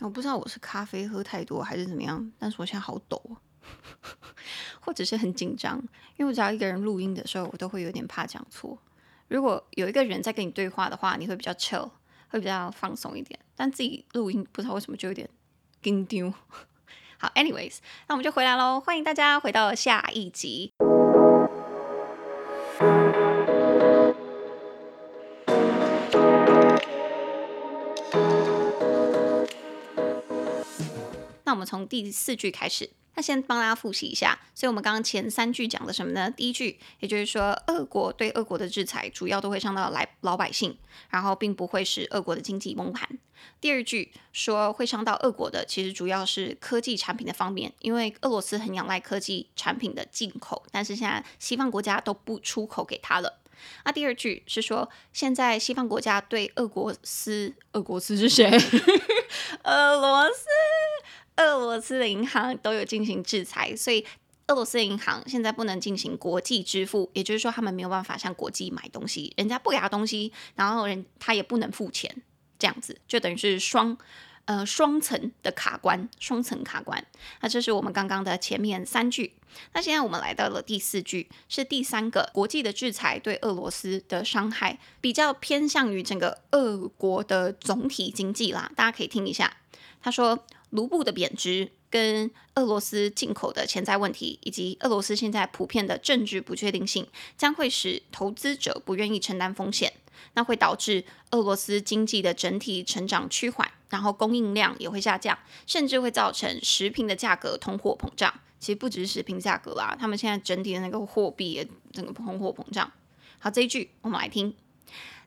我不知道我是咖啡喝太多还是怎么样，但是我现在好抖，或者是很紧张，因为我只要一个人录音的时候，我都会有点怕讲错。如果有一个人在跟你对话的话，你会比较 chill，会比较放松一点。但自己录音不知道为什么就有点紧张。好，anyways，那我们就回来喽，欢迎大家回到下一集。们从第四句开始，那先帮大家复习一下。所以，我们刚刚前三句讲的什么呢？第一句，也就是说，俄国对俄国的制裁主要都会伤到来老百姓，然后并不会使俄国的经济崩盘。第二句说会伤到俄国的，其实主要是科技产品的方面，因为俄罗斯很仰赖科技产品的进口，但是现在西方国家都不出口给他了。那第二句是说，现在西方国家对俄国斯，俄国斯是谁？俄罗斯。俄罗斯的银行都有进行制裁，所以俄罗斯的银行现在不能进行国际支付，也就是说，他们没有办法向国际买东西，人家不给他东西，然后人他也不能付钱，这样子就等于是双呃双层的卡关，双层卡关。那这是我们刚刚的前面三句，那现在我们来到了第四句，是第三个国际的制裁对俄罗斯的伤害，比较偏向于整个俄国的总体经济啦，大家可以听一下，他说。卢布的贬值，跟俄罗斯进口的潜在问题，以及俄罗斯现在普遍的政治不确定性，将会使投资者不愿意承担风险，那会导致俄罗斯经济的整体成长趋缓，然后供应量也会下降，甚至会造成食品的价格通货膨胀。其实不只是食品价格啦，他们现在整体的那个货币也整个通货膨胀。好，这一句我们来听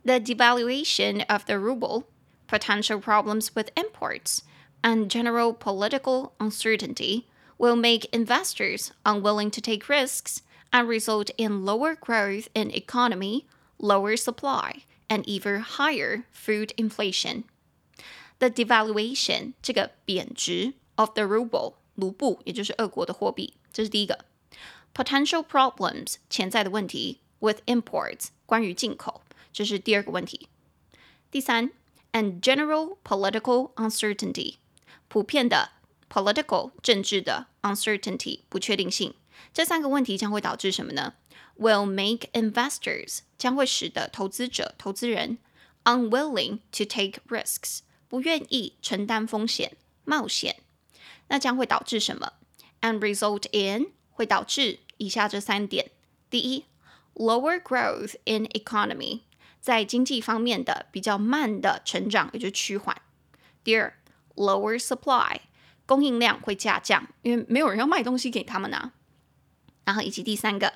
：The devaluation of the ruble, potential problems with imports. And general political uncertainty will make investors unwilling to take risks and result in lower growth in economy, lower supply, and even higher food inflation. The devaluation 这个贬值 of the ruble 卢布，也就是俄国的货币，这是第一个。Potential problems 潜在的问题 with imports 关于进口，这是第二个问题。第三，and general political uncertainty。 普遍的 political 政治的 uncertainty 不确定性，这三个问题将会导致什么呢？Will make investors 将会使得投资者、投资人 unwilling to take risks 不愿意承担风险、冒险。那将会导致什么？And result in 会导致以下这三点：第一，lower growth in economy 在经济方面的比较慢的成长，也就是趋缓。第二。 Lower supply，供应量会下降，因为没有人要卖东西给他们呢、啊。然后以及第三个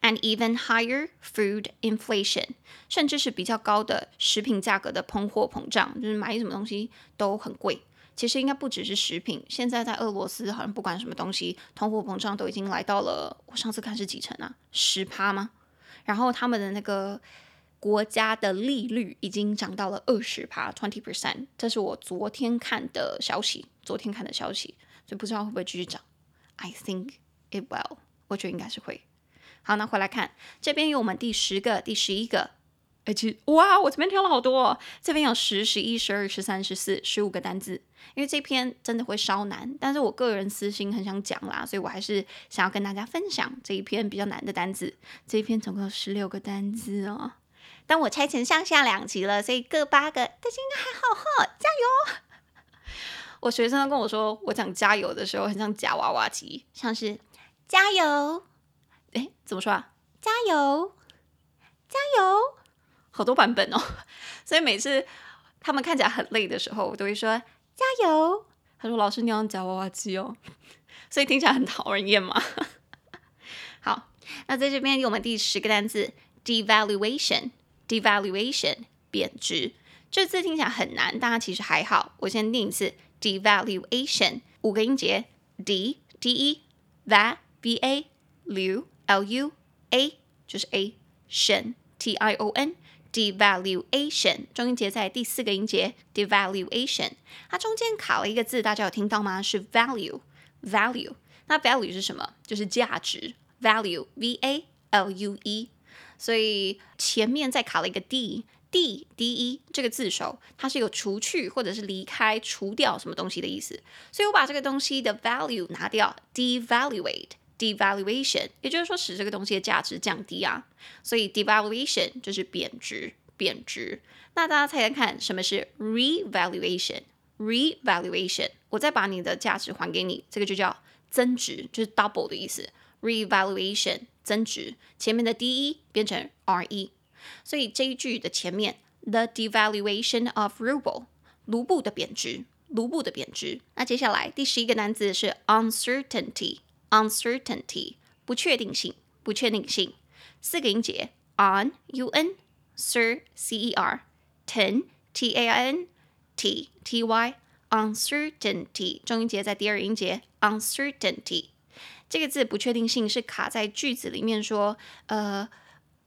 ，and even higher food inflation，甚至是比较高的食品价格的通货膨胀，就是买什么东西都很贵。其实应该不只是食品，现在在俄罗斯好像不管什么东西，通货膨胀都已经来到了，我上次看是几成啊？十趴吗？然后他们的那个。国家的利率已经涨到了二十趴，twenty percent，这是我昨天看的消息。昨天看的消息，所以不知道会不会继续涨。I think it will，我觉得应该是会。好，那回来看这边有我们第十个、第十一个，而且哇，我这边挑了好多哦。这边有十、十一、十二、十三、十四、十五个单字，因为这篇真的会稍难，但是我个人私心很想讲啦，所以我还是想要跟大家分享这一篇比较难的单字。这一篇总共有十六个单字哦。但我拆成上下两集了，所以各八个，但是应该还好哈，加油！我学生都跟我说，我讲加油的时候很像夹娃娃机，像是加油，哎，怎么说啊？加油，加油，好多版本哦。所以每次他们看起来很累的时候，我都会说加油。他说：“老师，你要夹娃娃机哦。”所以听起来很讨人厌嘛。好，那在这边有我们第十个单词：devaluation。Devaluation 贬值，这字听起来很难，但它其实还好。我先念一次 devaluation，五个音节 d d e va v a lu l u a 就是 a tion t i o n devaluation 中音节在第四个音节 devaluation，它中间卡了一个字，大家有听到吗？是 value value，那 value 是什么？就是价值 value v a l u e。所以前面再卡了一个 d D D E 这个字首，它是有除去或者是离开、除掉什么东西的意思，所以我把这个东西的 value 拿掉，devaluate devaluation，也就是说使这个东西的价值降低啊，所以 devaluation 就是贬值贬值。那大家猜猜看，什么是 revaluation revaluation？我再把你的价值还给你，这个就叫增值，就是 double 的意思。Revaluation 增值，前面的 de 变成 re，所以这一句的前面 the devaluation of ruble 卢布的贬值，卢布的贬值。那接下来第十一个单词是 uncertainty uncertainty 不确定性，不确定性。四个音节 on u n cer c e r ten t a i n t t y uncertainty 重音节在第二音节 uncertainty。这个字不确定性是卡在句子里面说，呃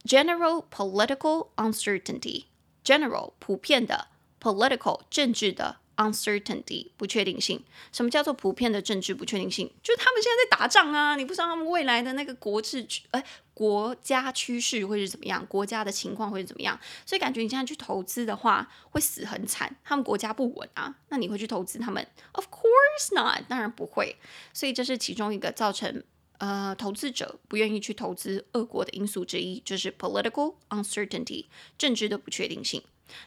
，general political uncertainty，general 普遍的 political 政治的 uncertainty 不确定性。什么叫做普遍的政治不确定性？就是他们现在在打仗啊，你不知道他们未来的那个国治，哎，国家趋势会是怎么样，国家的情况会是怎么样，所以感觉你现在去投资的话会死很惨，他们国家不稳啊，那你会去投资他们？Of course not，当然不会。所以这是其中一个造成呃投资者不愿意去投资俄国的因素之一，就是 political uncertainty 政治的不确定性。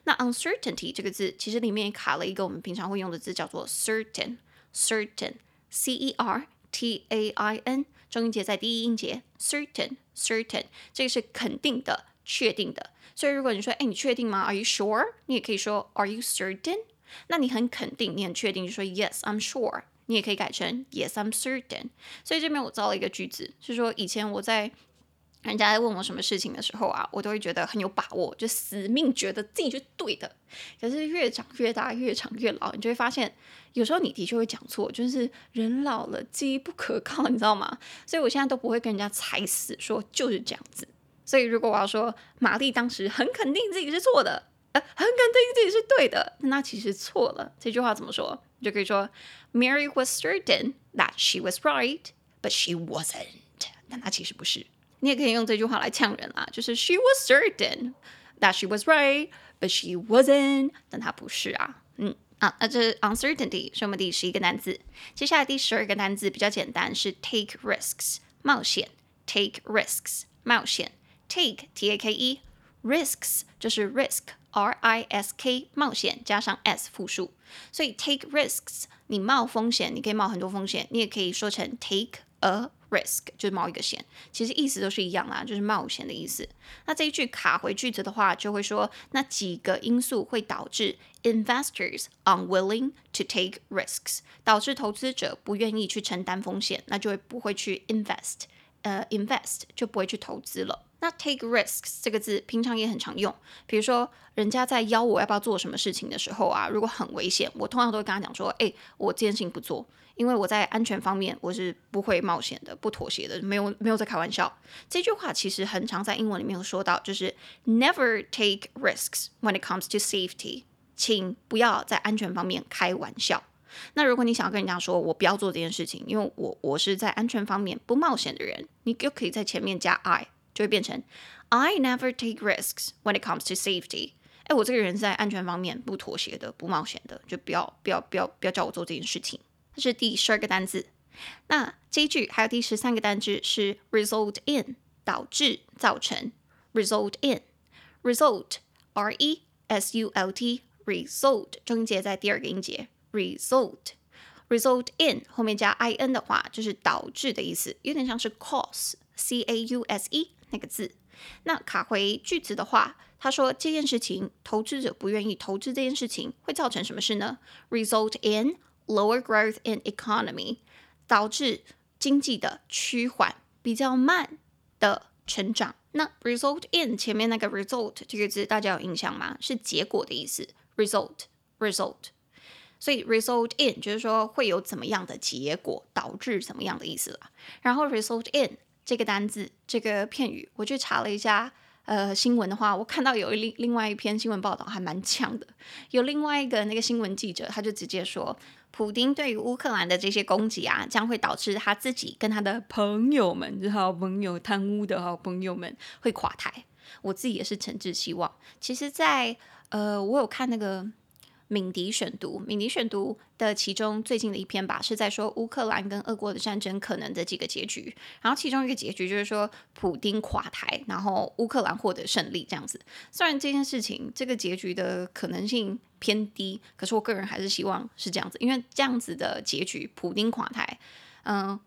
那 uncertainty 这个字其实里面也卡了一个我们平常会用的字，叫做 certain，certain，c e r t a i n，重音节在第一音节，certain，certain，这个是肯定的、确定的。所以如果你说，哎，你确定吗？Are you sure？你也可以说 Are you certain？那你很肯定，你很确定，就说 Yes, I'm sure。你也可以改成 Yes, I'm certain。所以这边我造了一个句子，是说以前我在。人家在问我什么事情的时候啊，我都会觉得很有把握，就死命觉得自己是对的。可是越长越大，越长越老，你就会发现，有时候你的确会讲错，就是人老了记忆不可靠，你知道吗？所以我现在都不会跟人家踩死说就是这样子。所以如果我要说玛丽当时很肯定自己是错的，呃，很肯定自己是对的，那其实错了。这句话怎么说？你就可以说，Mary was certain that she was right, but she wasn't。但她其实不是。你也可以用这句话来呛人啊，就是 She was certain that she was right, but she wasn't。但她不是啊，嗯啊，那这 uncertainty 是我们第十一个单词。接下来第十二个单词比较简单，是 take risks 冒险，take risks 冒险，take t a k e risks 就是 risk r i s k 冒险加上 s 复数，所以 take risks 你冒风险，你可以冒很多风险，你也可以说成 take a risk 就是冒一个险，其实意思都是一样啦，就是冒险的意思。那这一句卡回句子的话，就会说那几个因素会导致 investors unwilling to take risks，导致投资者不愿意去承担风险，那就会不会去 invest，呃，invest 就不会去投资了。那 take risks 这个字平常也很常用，比如说人家在邀我要不要做什么事情的时候啊，如果很危险，我通常都会跟他讲说，哎，我这件事情不做。因为我在安全方面我是不会冒险的，不妥协的，没有没有在开玩笑。这句话其实很常在英文里面有说到，就是 never take risks when it comes to safety，请不要在安全方面开玩笑。那如果你想要跟人家说我不要做这件事情，因为我我是在安全方面不冒险的人，你就可以在前面加 I，就会变成 I never take risks when it comes to safety。哎，我这个人在安全方面不妥协的，不冒险的，就不要不要不要不要叫我做这件事情。这是第十二个单字，那这一句还有第十三个单字是 result in 导致造成 result in result r e s u l t result 重音节在第二个音节 result result in 后面加 i n 的话就是导致的意思，有点像是 cause c a u s e 那个字。那卡回句子的话，他说这件事情投资者不愿意投资这件事情会造成什么事呢？result in Lower growth in economy 导致经济的趋缓，比较慢的成长。那 result in 前面那个 result 这个字大家有印象吗？是结果的意思。result result，所以 result in 就是说会有怎么样的结果，导致怎么样的意思了。然后 result in 这个单字这个片语，我去查了一下。呃，新闻的话，我看到有另另外一篇新闻报道还蛮呛的，有另外一个那个新闻记者，他就直接说，普丁对于乌克兰的这些攻击啊，将会导致他自己跟他的朋友们，就好朋友贪污的好朋友们会垮台。我自己也是诚挚希望。其实在，在呃，我有看那个。敏迪选读，敏迪选读的其中最近的一篇吧，是在说乌克兰跟俄国的战争可能的几个结局。然后其中一个结局就是说，普丁垮台，然后乌克兰获得胜利这样子。虽然这件事情这个结局的可能性偏低，可是我个人还是希望是这样子，因为这样子的结局，普丁垮台，嗯，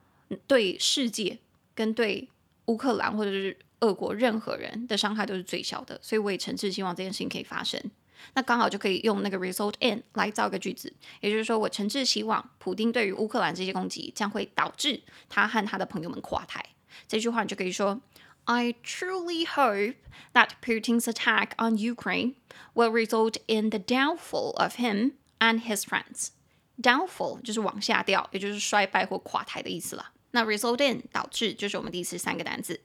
对世界跟对乌克兰或者是俄国任何人的伤害都是最小的，所以我也诚挚希望这件事情可以发生。那刚好就可以用那个 result in 来造一个句子，也就是说，我诚挚希望普丁对于乌克兰这些攻击将会导致他和他的朋友们垮台。这句话你就可以说：I truly hope that Putin's attack on Ukraine will result in the downfall of him and his friends. Downfall 就是往下掉，也就是衰败或垮台的意思了。那 result in 导致就是我们第十三个单字。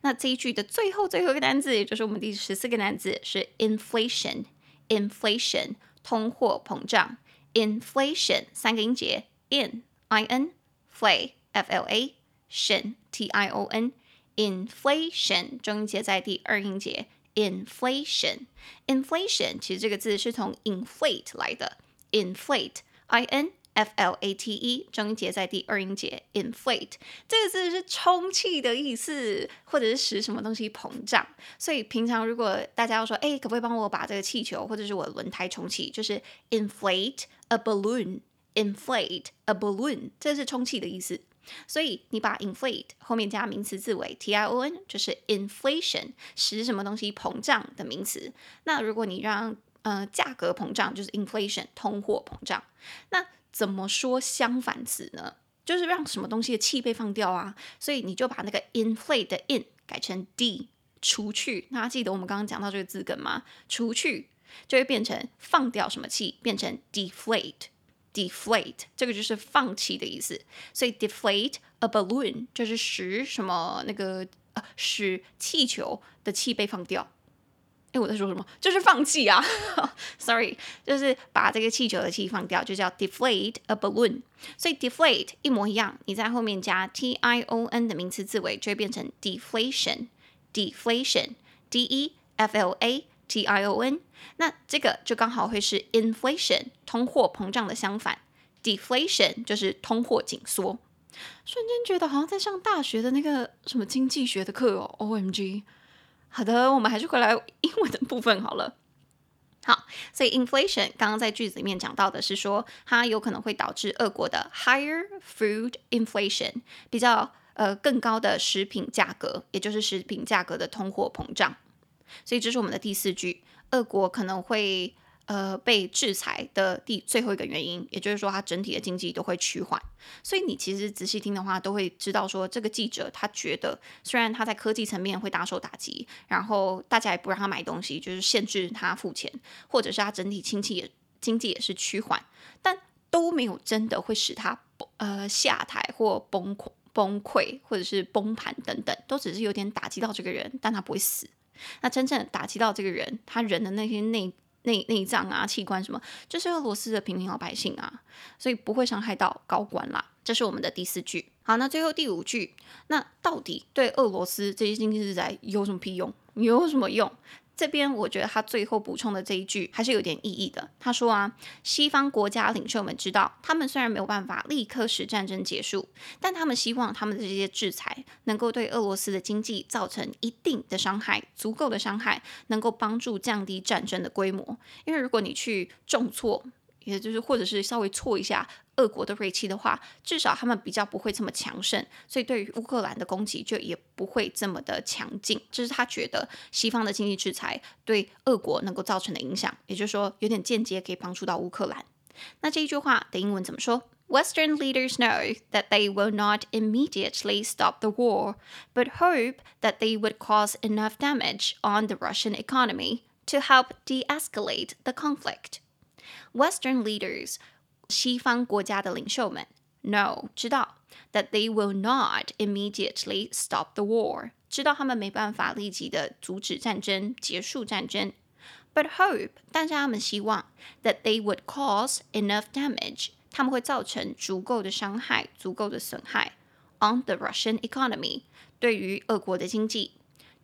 那这一句的最后最后一个单字，也就是我们第十四个单字是 inflation。Inflation 通货膨胀，inflation 三个音节，in i n fl f l a tion t i o n inflation 中音节在第二音节，inflation inflation 其实这个字是从 inflate 来的，inflate i n f l a t e 中音节在第二音节，inflate 这个字是充气的意思，或者是使什么东西膨胀。所以平常如果大家要说，哎，可不可以帮我把这个气球或者是我的轮胎充气，就是 inflate a balloon，inflate a balloon，这是充气的意思。所以你把 inflate 后面加名词字尾 t i o n，就是 inflation 使什么东西膨胀的名词。那如果你让呃价格膨胀，就是 inflation 通货膨胀。那怎么说相反词呢？就是让什么东西的气被放掉啊，所以你就把那个 inflate 的 in 改成 d，除去。大家记得我们刚刚讲到这个字根吗？除去就会变成放掉什么气，变成 deflate，deflate，这个就是放气的意思。所以 deflate a balloon 就是使什么那个呃使气球的气被放掉。哎，我在说什么？就是放弃啊！Sorry，就是把这个气球的气放掉，就叫 deflate a balloon。所以 deflate 一模一样，你在后面加 t i o n 的名词字尾，就会变成 deflation。deflation，d e f l a t i o n。那这个就刚好会是 inflation 通货膨胀的相反，deflation 就是通货紧缩。瞬间觉得好像在上大学的那个什么经济学的课哦，OMG。好的，我们还是回来英文的部分好了。好，所以 inflation 刚刚在句子里面讲到的是说，它有可能会导致俄国的 higher food inflation，比较呃更高的食品价格，也就是食品价格的通货膨胀。所以这是我们的第四句，俄国可能会。呃，被制裁的第最后一个原因，也就是说，它整体的经济都会趋缓。所以你其实仔细听的话，都会知道说，这个记者他觉得，虽然他在科技层面会大受打击，然后大家也不让他买东西，就是限制他付钱，或者是他整体经济也经济也是趋缓，但都没有真的会使他呃下台或崩溃崩溃，或者是崩盘等等，都只是有点打击到这个人，但他不会死。那真正打击到这个人，他人的那些内。内内脏啊，器官什么，这是俄罗斯的平民老百姓啊，所以不会伤害到高官啦。这是我们的第四句。好，那最后第五句，那到底对俄罗斯这些经济制裁有什么屁用？有什么用？这边我觉得他最后补充的这一句还是有点意义的。他说啊，西方国家领袖们知道，他们虽然没有办法立刻使战争结束，但他们希望他们的这些制裁能够对俄罗斯的经济造成一定的伤害，足够的伤害，能够帮助降低战争的规模。因为如果你去重挫，也就是或者是稍微挫一下。俄国的锐气的话，至少他们比较不会这么强盛，所以对于乌克兰的攻击就也不会这么的强劲。这是他觉得西方的经济制裁对俄国能够造成的影响，也就是说有点间接可以帮助到乌克兰。那这一句话的英文怎么说？Western leaders know that they will not immediately stop the war, but hope that they would cause enough damage on the Russian economy to help de-escalate the conflict. Western leaders 西方国家的领袖们 know 知道 that they will not immediately stop the war，知道他们没办法立即的阻止战争、结束战争，but hope 但是他们希望 that they would cause enough damage，他们会造成足够的伤害、足够的损害 on the Russian economy，对于俄国的经济，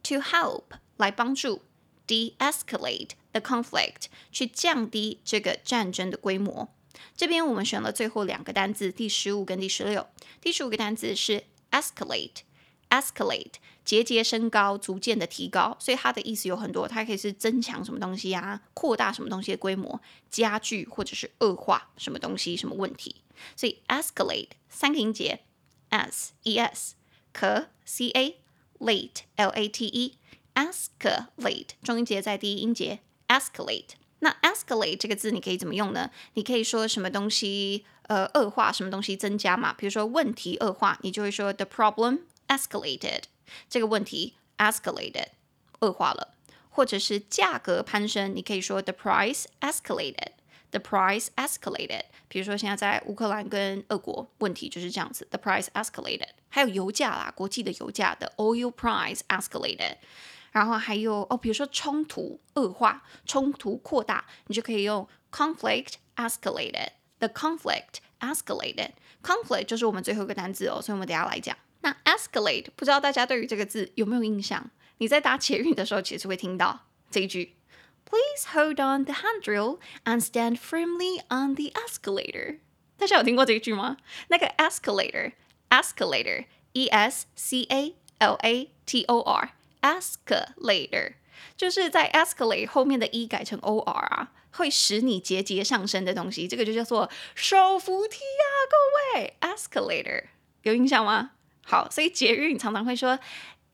to help 来帮助 de-escalate the conflict，去降低这个战争的规模。 这边我们选了最后两个单字，第十五跟第十六。第十五个单字是 escalate，escalate，节节升高，逐渐的提高。所以它的意思有很多，它可以是增强什么东西啊，扩大什么东西的规模，加剧或者是恶化什么东西、什么问题。所以 escalate 三个音节，s e s，可 c a late l a t e，escalate 中音节在第一音节，escalate。那 escalate 这个字你可以怎么用呢？你可以说什么东西呃恶化，什么东西增加嘛？比如说问题恶化，你就会说 the problem escalated，这个问题 escalated 恶化了，或者是价格攀升，你可以说 the price escalated，the price escalated。比如说现在在乌克兰跟俄国问题就是这样子，the price escalated。还有油价啦，国际的油价的 oil price escalated。然后还有哦，比如说冲突恶化、冲突扩大，你就可以用 conflict escalated。The conflict escalated。conflict 就是我们最后一个单字哦，所以我们等下来讲。那 escalate 不知道大家对于这个字有没有印象？你在搭捷运的时候其实会听到这一句：Please hold on the handrail and stand firmly on the escalator。大家有听过这一句吗？那个 escalator，escalator，e s c a l a t o r。 Escalator 就是在 escalate 后面的 e 改成 or 啊，会使你节节上升的东西，这个就叫做手扶梯啊，各位。Escalator 有印象吗？好，所以捷运常常会说，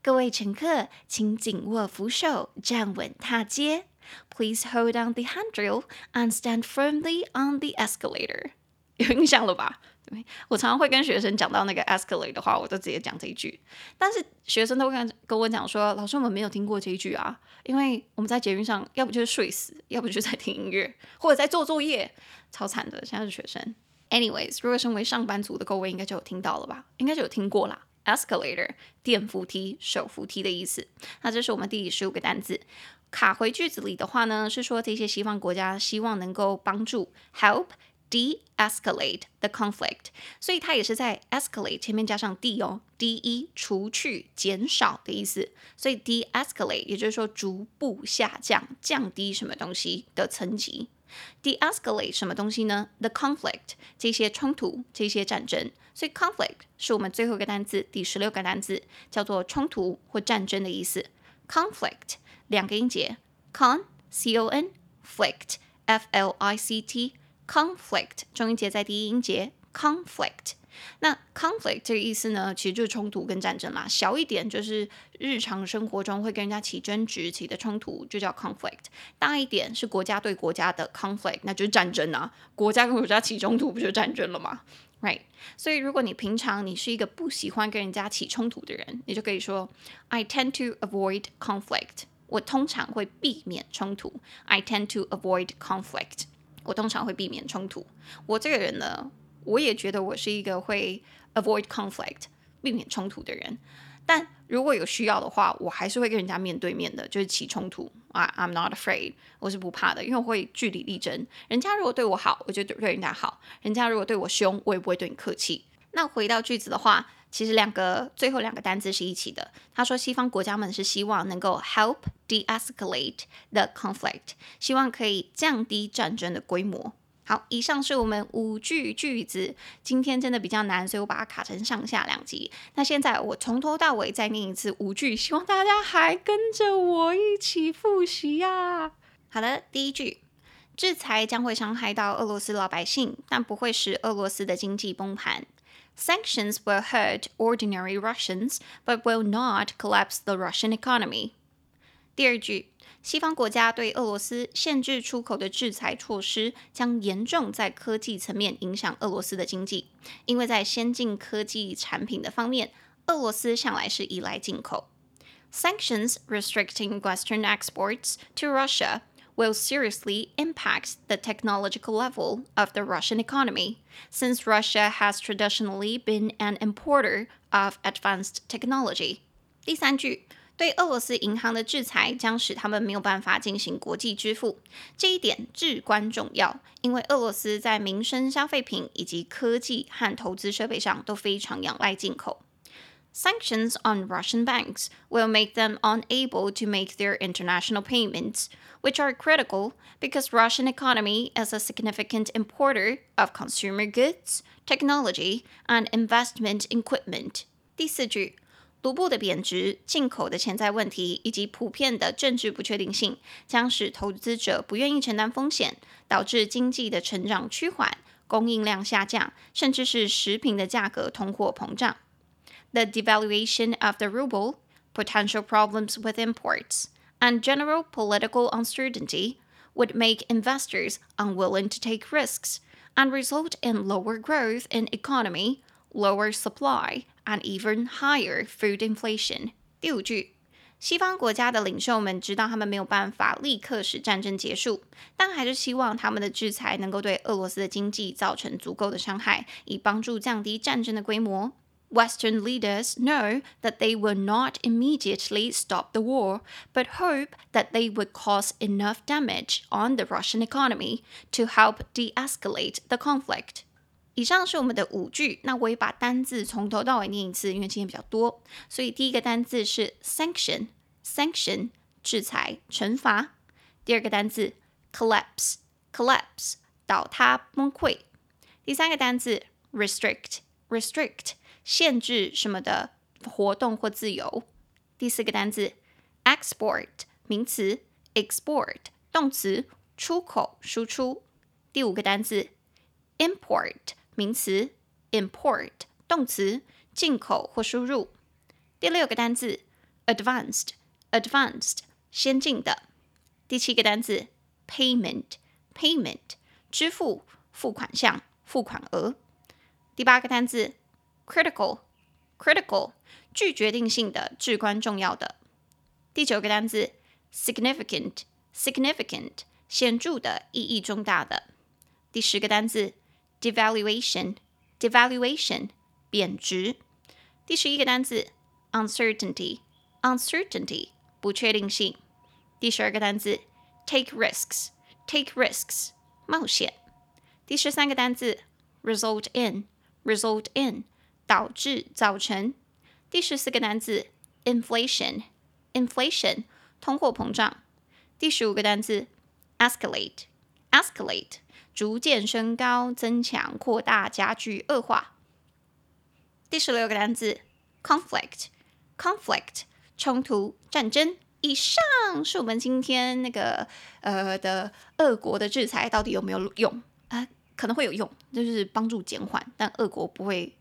各位乘客，请紧握扶手，站稳踏阶。Please hold on the handrail and stand firmly on the escalator。有印象了吧？我常常会跟学生讲到那个 escalate 的话，我就直接讲这一句。但是学生都会跟跟我讲说：“老师，我们没有听过这一句啊，因为我们在捷运上，要不就是睡死，要不就是在听音乐，或者在做作业，超惨的。”现在是学生。Anyways，如果身为上班族的各位，应该就有听到了吧？应该就有听过啦。Escalator，电扶梯、手扶梯的意思。那这是我们第十五个单字。卡回句子里的话呢，是说这些西方国家希望能够帮助 help。De-escalate the conflict，所以它也是在 escalate 前面加上 de 哦，de 除去、减少的意思，所以 de-escalate 也就是说逐步下降、降低什么东西的层级。de-escalate 什么东西呢？the conflict 这些冲突、这些战争，所以 conflict 是我们最后一个单词，第十六个单词叫做冲突或战争的意思。conflict 两个音节，con c o n flict f l i c t。Conflict 重音节在第一音节，conflict。那 conflict 这个意思呢，其实就是冲突跟战争啦。小一点就是日常生活中会跟人家起争执、起的冲突，就叫 conflict。大一点是国家对国家的 conflict，那就是战争啊。国家跟国家起冲突，不就战争了吗？Right。所以如果你平常你是一个不喜欢跟人家起冲突的人，你就可以说 I tend to avoid conflict。我通常会避免冲突。I tend to avoid conflict。我通常会避免冲突。我这个人呢，我也觉得我是一个会 avoid conflict 避免冲突的人。但如果有需要的话，我还是会跟人家面对面的，就是起冲突。I I'm not afraid，我是不怕的，因为我会据理力争。人家如果对我好，我就对人家好；人家如果对我凶，我也不会对你客气。那回到句子的话。其实两个最后两个单字是一起的。他说，西方国家们是希望能够 help de-escalate the conflict，希望可以降低战争的规模。好，以上是我们五句句子。今天真的比较难，所以我把它卡成上下两集。那现在我从头到尾再念一次五句，希望大家还跟着我一起复习呀。好的，第一句，制裁将会伤害到俄罗斯老百姓，但不会使俄罗斯的经济崩盘。Sanctions will hurt ordinary Russians, but will not collapse the Russian economy. 第二句，西方国家对俄罗斯限制出口的制裁措施将严重在科技层面影响俄罗斯的经济，因为在先进科技产品的方面，俄罗斯向来是依赖进口。Sanctions restricting Western exports to Russia will seriously impact the technological level of the Russian economy, since Russia has traditionally been an importer of advanced technology. 第三句，对俄罗斯银行的制裁将使他们没有办法进行国际支付，这一点至关重要，因为俄罗斯在民生消费品以及科技和投资设备上都非常仰赖进口。 Sanctions on Russian banks will make them unable to make their international payments, which are critical because Russian economy is a significant importer of consumer goods, technology, and investment equipment. 第四句，卢布的贬值、进口的潜在问题以及普遍的政治不确定性，将使投资者不愿意承担风险，导致经济的成长趋缓、供应量下降，甚至是食品的价格通货膨胀。the devaluation of the ruble, potential problems with imports, and general political uncertainty would make investors unwilling to take risks and result in lower growth in economy, lower supply, and even higher food inflation. 第五句，西方国家的领袖们知道他们没有办法立刻使战争结束，但还是希望他们的制裁能够对俄罗斯的经济造成足够的伤害，以帮助降低战争的规模。 Western leaders know that they will not immediately stop the war, but hope that they would cause enough damage on the Russian economy to help de-escalate the conflict. 以上是我们的五句，那我也把单字从头到尾念一次，因为今天比较多，所以第一个单字是 sanction，sanction 制裁、惩罚。第二个单字 collapse，collapse 倒塌、崩溃。第三个单字 restrict，restrict 限制什么的活动或自由。第四个单词，export 名词，export 动词，出口、输出。第五个单词，import 名词，import 动词，进口或输入。第六个单词，advanced，advanced 先进的。第七个单词，payment，payment 支付、付款项、付款额。第八个单词。critical critical 具决定性的、至关重要的。第九个单词 significant significant 显着的、意义重大的。第十个单词 devaluation devaluation 贬值。第十一个单词 uncertainty uncertainty 不确定性。第十二个单词 take risks take risks 冒险。第十三个单词 result in result in 导致、造成。第十四个单词，inflation，inflation，通货膨胀。第十五个单词，escalate，escalate，逐渐升高、增强、扩大、加剧、恶化。第十六个单词，conflict，conflict，冲突、战争。以上是我们今天那个呃的俄国的制裁到底有没有用？啊、可能会有用，就是帮助减缓，但俄国不会。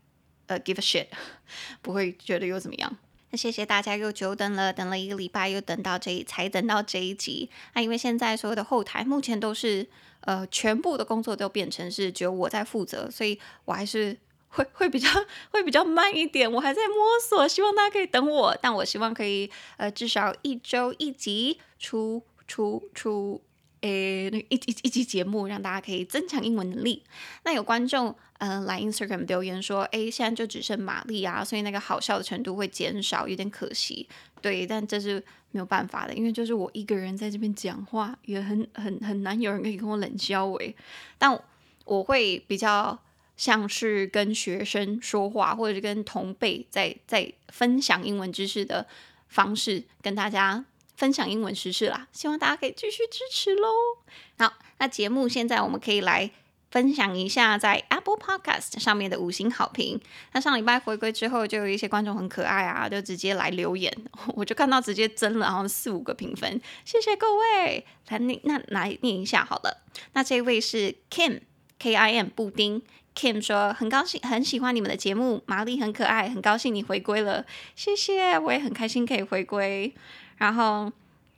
呃、，give a shit，不会觉得又怎么样？那谢谢大家又久等了，等了一个礼拜，又等到这一才等到这一集。那因为现在所有的后台目前都是呃全部的工作都变成是只有我在负责，所以我还是会会比较 会比较慢一点，我还在摸索，希望大家可以等我。但我希望可以呃至少一周一集出出出。诶，那一一一集节目让大家可以增强英文能力。那有观众、呃、来 Instagram 留言说，诶，现在就只剩玛丽啊，所以那个好笑的程度会减少，有点可惜。对，但这是没有办法的，因为就是我一个人在这边讲话，也很很很难有人可以跟我冷笑诶。但我会比较像是跟学生说话，或者是跟同辈在在分享英文知识的方式跟大家。分享英文时事啦，希望大家可以继续支持喽。好，那节目现在我们可以来分享一下在 Apple Podcast 上面的五星好评。那上礼拜回归之后，就有一些观众很可爱啊，就直接来留言，我就看到直接增了，然后四五个评分，谢谢各位。来念，那来念一下好了。那这位是 Kim K I M 布丁 Kim 说很高兴，很喜欢你们的节目，玛丽很可爱，很高兴你回归了，谢谢，我也很开心可以回归。然后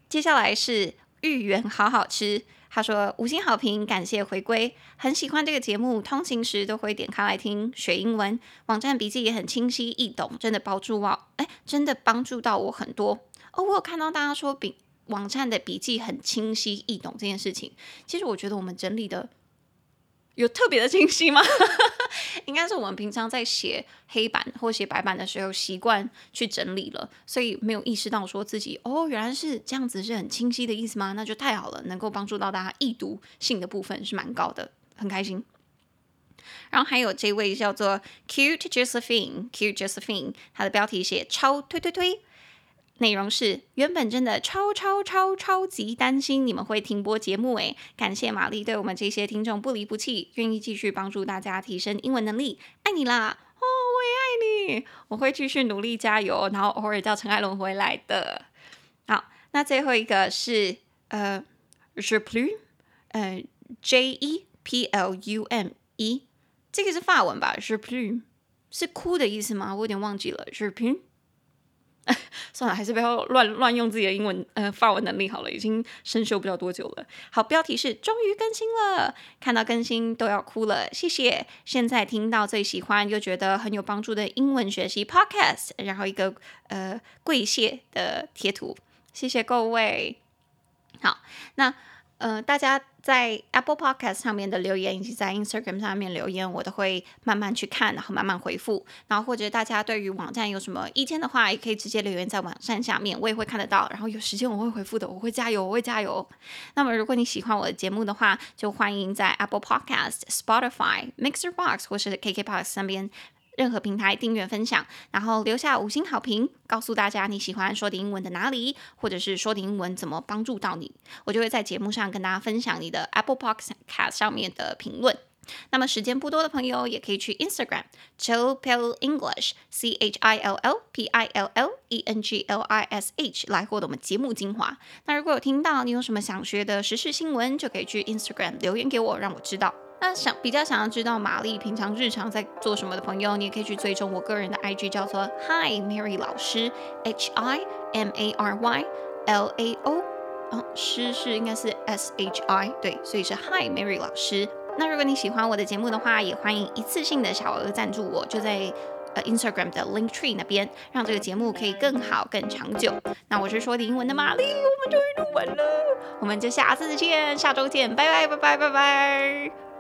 接下来是芋圆，好好吃。他说五星好评，感谢回归，很喜欢这个节目，通勤时都会点开来听学英文。网站笔记也很清晰易懂，真的帮助我，哎，真的帮助到我很多。哦，我有看到大家说笔网站的笔记很清晰易懂这件事情，其实我觉得我们整理的。有特别的清晰吗？应该是我们平常在写黑板或写白板的时候习惯去整理了，所以没有意识到说自己哦，原来是这样子是很清晰的意思吗？那就太好了，能够帮助到大家易读性的部分是蛮高的，很开心。然后还有这位叫做 Cute Josephine，Cute Josephine，她的标题写超推推推，内容是原本真的超超超超级担心你们会停播节目诶，感谢玛丽对我们这些听众不离不弃，愿意继续帮助大家提升英文能力，爱你啦！哦，我也爱你，我会继续努力加油，然后偶尔叫陈艾伦回来的。好，那最后一个是呃 Je plume 呃 J E P L U M E。这个是法文吧？Je plume 是哭的意思吗？我有点忘记了。Je plume 算了，还是不要乱乱用自己的英文呃发文能力好了，已经生锈不知道多久了。好，标题是终于更新了，看到更新都要哭了，谢谢。现在听到最喜欢又觉得很有帮助的英文学习 Podcast，然后一个呃跪谢的贴图，谢谢各位。好，那。呃，大家在 Apple Podcast 上面的留言，以及在 Instagram 上面留言，我都会慢慢去看，然后慢慢回复。然后或者大家对于网站有什么意见的话，也可以直接留言在网站下面，我也会看得到。然后有时间我会回复的，我会加油，我会加油。那么如果你喜欢我的节目的话，就欢迎在 Apple Podcast、Spotify、Mixer Box 或是 KKBox 上边。任何平台订阅分享，然后留下五星好评，告诉大家你喜欢说的英文的哪里，或者是说的英文怎么帮助到你，我就会在节目上跟大家分享你的 Apple Podcast 上面的评论。那么时间不多的朋友，也可以去 Instagram Chill Pill English C H I L L P I L L E N G L I S H 来获得我们节目精华。那如果有听到你有什么想学的时事新闻，就可以去 Instagram 留言给我，让我知道。那想比较想要知道玛丽平常日常在做什么的朋友，你也可以去追踪我个人的 IG，叫做 Hi Mary 老师，H I M A R Y L A O，哦，诗是应该是 S H I，对，所以是 Hi Mary 老师。那如果你喜欢我的节目的话，也欢迎一次性的小额赞助我，就在呃 Instagram 的 Link Tree 那边，让这个节目可以更好更长久。那我是说的英文的玛丽，我们终于录完了，我们就下次见，下周见，拜拜拜拜拜拜。